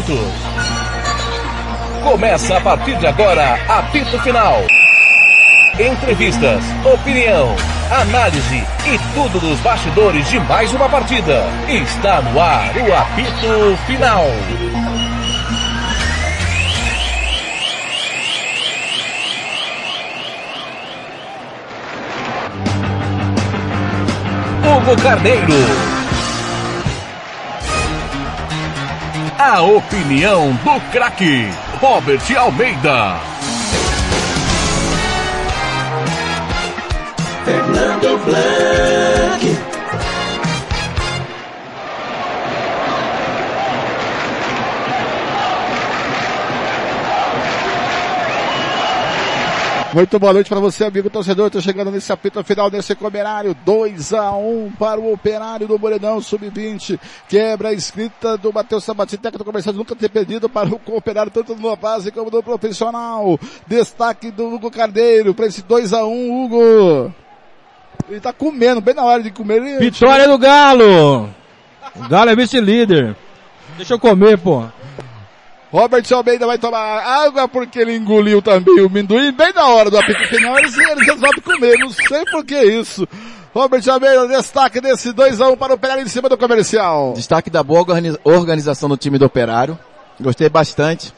minutos. Começa a partir de agora, apito final. Entrevistas, opinião, análise e tudo dos bastidores de mais uma partida. Está no ar o apito final. Hugo Carneiro. A opinião do craque Robert Almeida. Fernando Blanc. Muito boa noite para você, amigo torcedor. Estou chegando nesse apito final desse Operário. 2 a 1 para o Operário do Morenão Sub-20. Quebra a escrita do Matheus Sabatini, técnico comercial nunca ter perdido para o Operário, tanto no base como no profissional. Destaque do Hugo Cardeiro para esse 2 a 1 Hugo. Ele tá comendo, bem na hora de comer. Vitória do Galo! O Galo é vice-líder. Deixa eu comer, pô. Robert Almeida vai tomar água porque ele engoliu também o minduim bem na hora do apito final. Eles, eles resolvem comer, não sei por que isso. Robert Almeida, destaque desse 2x1 para o Operário em cima do comercial. Destaque da boa organização do time do Operário. Gostei bastante.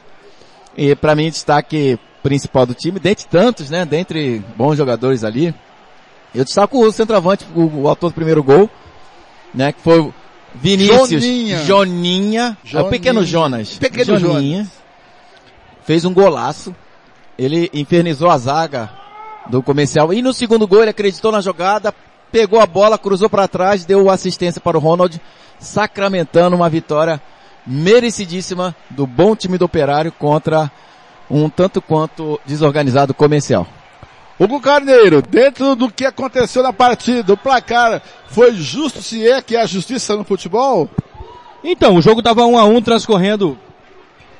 E para mim, destaque principal do time, dentre tantos, né? Dentre bons jogadores ali. Eu destaco o centroavante, o, o autor do primeiro gol, né? Que foi Vinícius, Joninha. Joninha, é o pequeno Jonas. Pequeno Joninha. Fez um golaço. Ele infernizou a zaga do comercial. E no segundo gol ele acreditou na jogada, pegou a bola, cruzou para trás, deu assistência para o Ronald, sacramentando uma vitória merecidíssima do bom time do Operário contra um tanto quanto desorganizado comercial. Hugo Carneiro, dentro do que aconteceu na partida, o placar foi justo se é que é a justiça no futebol? Então, o jogo tava 1 a 1 transcorrendo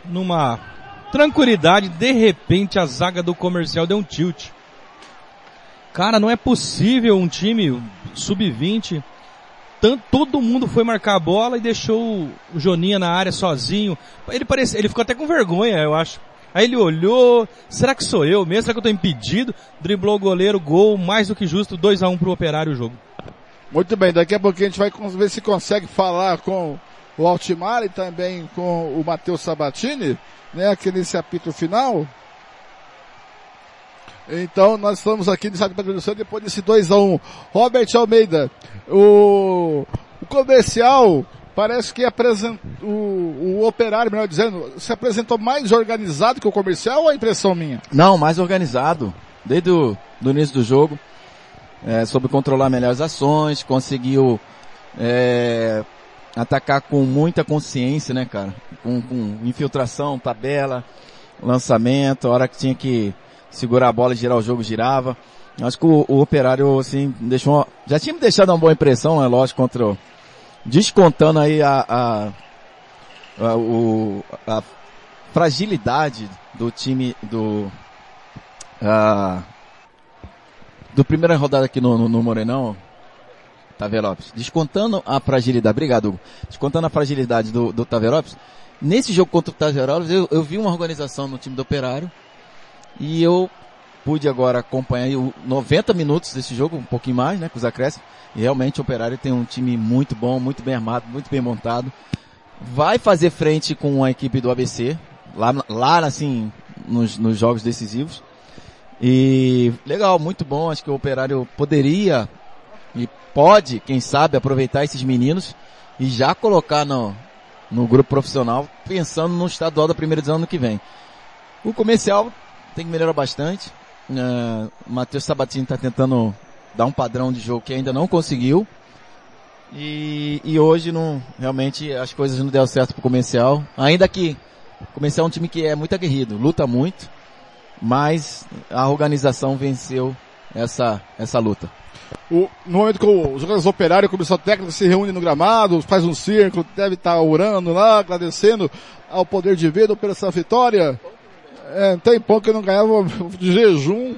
numa tranquilidade, de repente a zaga do comercial deu um tilt. Cara, não é possível um time sub-20 tanto, todo mundo foi marcar a bola e deixou o Joninha na área sozinho. Ele parecia, ele ficou até com vergonha, eu acho. Aí ele olhou, será que sou eu mesmo? Será que eu tô impedido? Driblou o goleiro, gol, mais do que justo, 2 a 1 pro Operário o jogo. Muito bem, daqui a pouquinho a gente vai ver se consegue falar com o Altimar e também com o Matheus Sabatini, né, aqui nesse apito final. Então nós estamos aqui no Estado de Produção depois desse 2x1. Robert Almeida, o, o comercial parece que o, o operário, melhor dizendo, se apresentou mais organizado que o comercial ou é impressão minha? Não, mais organizado. Desde o do início do jogo, é, soube controlar melhor as ações, conseguiu é, atacar com muita consciência, né, cara? Com, com infiltração, tabela, lançamento, a hora que tinha que segurar a bola e girar o jogo, girava. Acho que o, o operário, assim, deixou, já tinha me deixado uma boa impressão, é lógico, contra o, descontando aí a, a, a, o, a fragilidade do time do, a, do primeira rodada aqui no, no, no Morenão, Taverópolis, descontando a fragilidade, obrigado Hugo, descontando a fragilidade do, do Taverópolis, nesse jogo contra o Taverópolis eu, eu vi uma organização no time do Operário e eu pude agora acompanhar aí o 90 minutos desse jogo, um pouquinho mais, né, com os acréscimos, e realmente o Operário tem um time muito bom, muito bem armado, muito bem montado. Vai fazer frente com a equipe do ABC, lá, lá assim, nos, nos jogos decisivos. E legal, muito bom. Acho que o Operário poderia e pode, quem sabe, aproveitar esses meninos e já colocar no, no grupo profissional, pensando no estadual da primeira divisão ano que vem. O comercial tem que melhorar bastante. Uh, o Matheus Sabatini está tentando dar um padrão de jogo que ainda não conseguiu. E, e hoje não, realmente as coisas não deram certo pro comercial. Ainda que o comercial é um time que é muito aguerrido, luta muito, mas a organização venceu essa, essa luta. O, no momento que os jogadores operários, a comissão técnica se reúne no gramado, faz um círculo, deve estar orando lá, agradecendo ao poder divino pela essa vitória. É, tem pão que não ganhava jejum,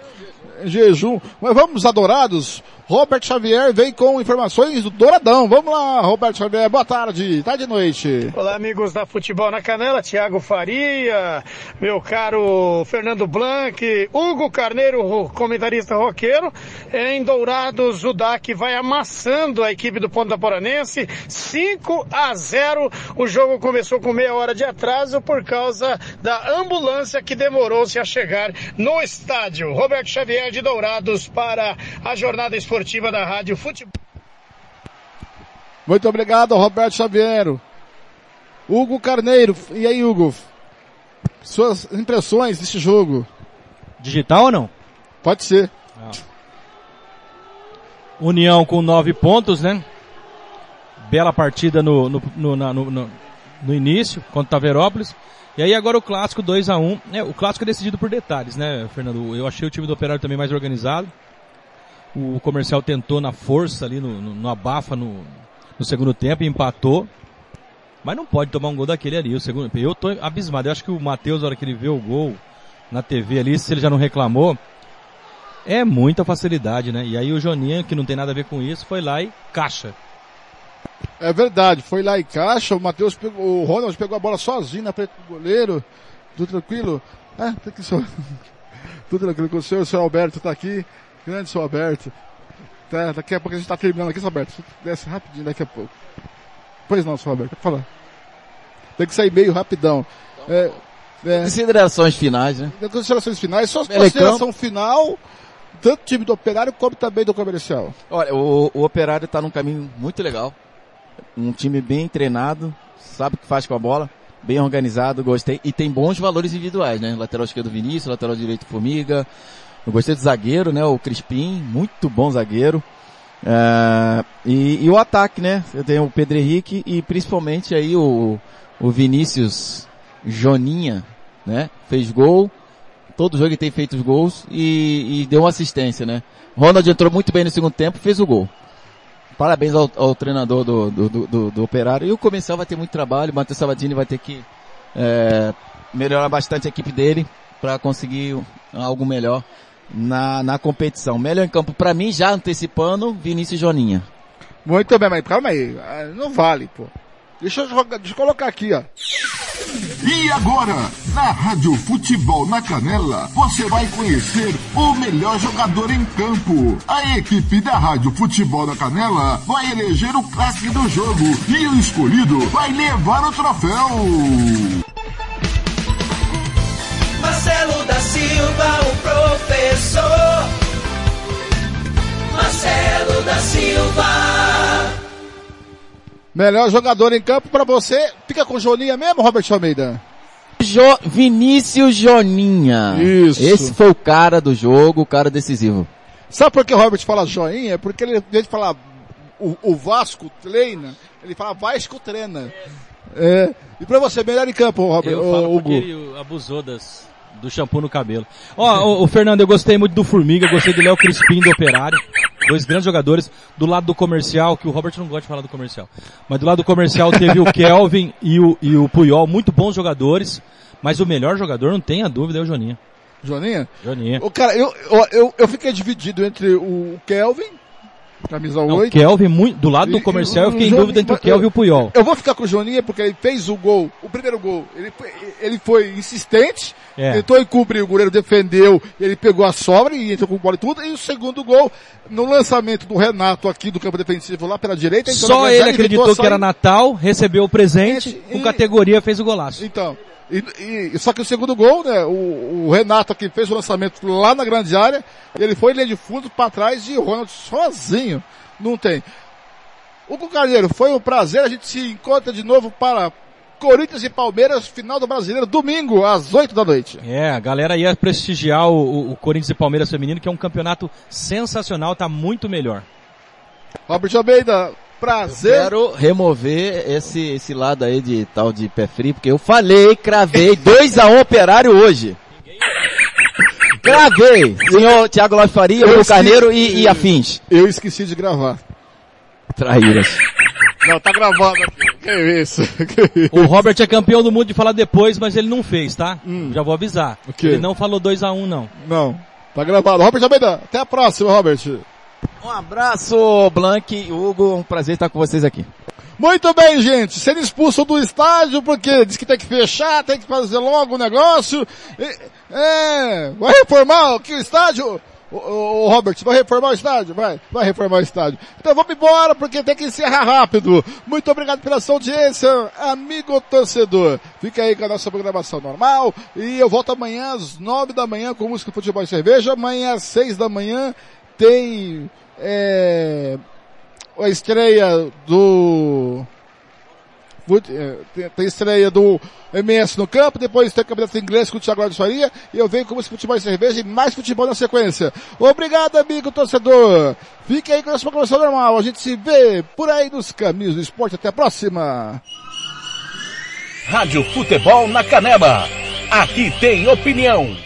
jejum. Mas vamos adorados. Robert Xavier vem com informações do Douradão. Vamos lá, Roberto Xavier, boa tarde, tarde e noite. Olá, amigos da Futebol na Canela, Thiago Faria, meu caro Fernando Blanc, Hugo Carneiro, comentarista roqueiro. Em Dourados, o DAC vai amassando a equipe do Ponta Poranense, 5 a 0. O jogo começou com meia hora de atraso por causa da ambulância que demorou-se a chegar no estádio. Roberto Xavier de Dourados para a jornada esportiva esportiva da Rádio Futebol. Muito obrigado, Roberto Xavier. Hugo Carneiro. E aí, Hugo? Suas impressões desse jogo? Digital ou não? Pode ser. Ah. União com nove pontos, né? Bela partida no, no, no, no, no início, contra o Taverópolis. E aí agora o clássico 2 a 1 um. é, O clássico é decidido por detalhes, né, Fernando? Eu achei o time do Operário também mais organizado. O comercial tentou na força ali, no, no, no abafa no, no segundo tempo empatou. Mas não pode tomar um gol daquele ali. O segundo, eu tô abismado. Eu acho que o Matheus, na hora que ele vê o gol na TV ali, se ele já não reclamou, é muita facilidade, né? E aí o Joninha, que não tem nada a ver com isso, foi lá e caixa. É verdade, foi lá e caixa, o Matheus pegou, o Ronald pegou a bola sozinho na frente do goleiro, tudo tranquilo. É, tem que só. tudo tranquilo com o senhor, o senhor Alberto tá aqui. Grande seu Alberto. Tá, daqui a pouco a gente tá terminando aqui, seu Alberto. Desce rapidinho daqui a pouco. Pois não, seu Alberto, falar. Tem que sair meio rapidão. É, é, considerações finais, né? Considerações finais, só consideração final, tanto time do operário como também do comercial. Olha, o, o operário tá num caminho muito legal. Um time bem treinado, sabe o que faz com a bola, bem organizado, gostei. E tem bons valores individuais, né? Lateral esquerdo Vinícius, lateral direito Formiga, eu gostei do zagueiro, né? O Crispim, muito bom zagueiro. É, e, e, o ataque, né? Eu tenho o Pedro Henrique e principalmente aí o, o Vinícius Joninha, né? Fez gol. Todo jogo ele tem feito os gols e, e deu uma assistência, né? Ronald entrou muito bem no segundo tempo, fez o gol. Parabéns ao, ao treinador do, do, do, do, Operário. E o comercial vai ter muito trabalho, o Matheus Sabatini vai ter que é, melhorar bastante a equipe dele para conseguir algo melhor na, na competição. Melhor em campo para mim, já antecipando, Vinícius Joninha. Muito bem, mas calma aí, ah, não vale, pô. Deixa eu, jogar, deixa eu colocar aqui, ó. E agora, na Rádio Futebol na Canela, você vai conhecer o melhor jogador em campo. A equipe da Rádio Futebol na Canela vai eleger o clássico do jogo e o escolhido vai levar o troféu. Silva. Melhor jogador em campo para você. Fica com Joninha mesmo, Robert Almeida? Jo Vinícius Joninha. Isso. Esse foi o cara do jogo, o cara decisivo. Sabe por que o Robert fala joinha? Porque ele, em de falar o, o Vasco treina, ele fala Vasco treina. É. E pra você, melhor em campo, Robert, Eu falo o, porque ele abusou das, do shampoo no cabelo. Ó, o, o, Fernando, eu gostei muito do Formiga, gostei do Léo Crispim do Operário. Dois grandes jogadores. Do lado do comercial, que o Robert não gosta de falar do comercial. Mas do lado do comercial teve o Kelvin e o, e o Puyol, muito bons jogadores. Mas o melhor jogador, não tenha dúvida, é o Joninha. Joninha? Joninha. O cara, eu, eu, eu fiquei dividido entre o Kelvin camisa 8. Kelvin, muito, do lado do comercial, eu fiquei em dúvida entre o Kelvin e o Puyol. Eu vou ficar com o Joninha porque ele fez o gol, o primeiro gol, ele foi, ele foi insistente, é. tentou encobrir, o goleiro defendeu, ele pegou a sobra e entrou com o bola e tudo, e o segundo gol, no lançamento do Renato aqui do campo defensivo lá pela direita. Só ele acreditou que era Natal, recebeu o presente, e, com categoria fez o golaço. Então, e, e, só que o segundo gol, né, o, o, Renato aqui fez o lançamento lá na grande área, ele foi linha de fundo para trás de Ronald sozinho. Não tem. O Carneiro, foi um prazer, a gente se encontra de novo para Corinthians e Palmeiras, final do Brasileiro, domingo, às 8 da noite. É, a galera ia prestigiar o, o, o Corinthians e Palmeiras feminino, que é um campeonato sensacional, tá muito melhor. Robert Almeida, prazer. Eu quero remover esse, esse lado aí de tal de pé frio, porque eu falei, cravei 2x1 um operário hoje. Gravei, senhor Tiago Lopes Faria, Bruno Carneiro e, e afins. Eu esqueci de gravar. Traíras. Não, tá gravado Que isso? Que isso? O Robert é campeão do mundo de falar depois, mas ele não fez, tá? Hum. Já vou avisar. Ele não falou 2x1 um, não. Não. Tá gravado. Robert Almeida, até a próxima, Robert. Um abraço, Blank Hugo, um prazer estar com vocês aqui. Muito bem, gente. Sendo expulso do estádio porque diz que tem que fechar, tem que fazer logo o negócio. E- É, vai reformar aqui o estádio. Ô, ô, ô, Robert, vai reformar o estádio? Vai, vai reformar o estádio. Então vamos embora porque tem que encerrar rápido. Muito obrigado pela sua audiência, amigo torcedor. Fica aí com a nossa programação normal e eu volto amanhã às nove da manhã com música, futebol e cerveja. Amanhã às seis da manhã tem, é, a estreia do é, tem, estreia do MS no campo, depois tem o campeonato inglês com o Thiago Alves Faria, e eu venho com esse futebol e cerveja e mais futebol na sequência. Obrigado, amigo torcedor. Fique aí com a nossa programação normal. A gente se vê por aí nos caminhos do esporte. Até a próxima. Rádio Futebol na Canela. Aqui tem opinião.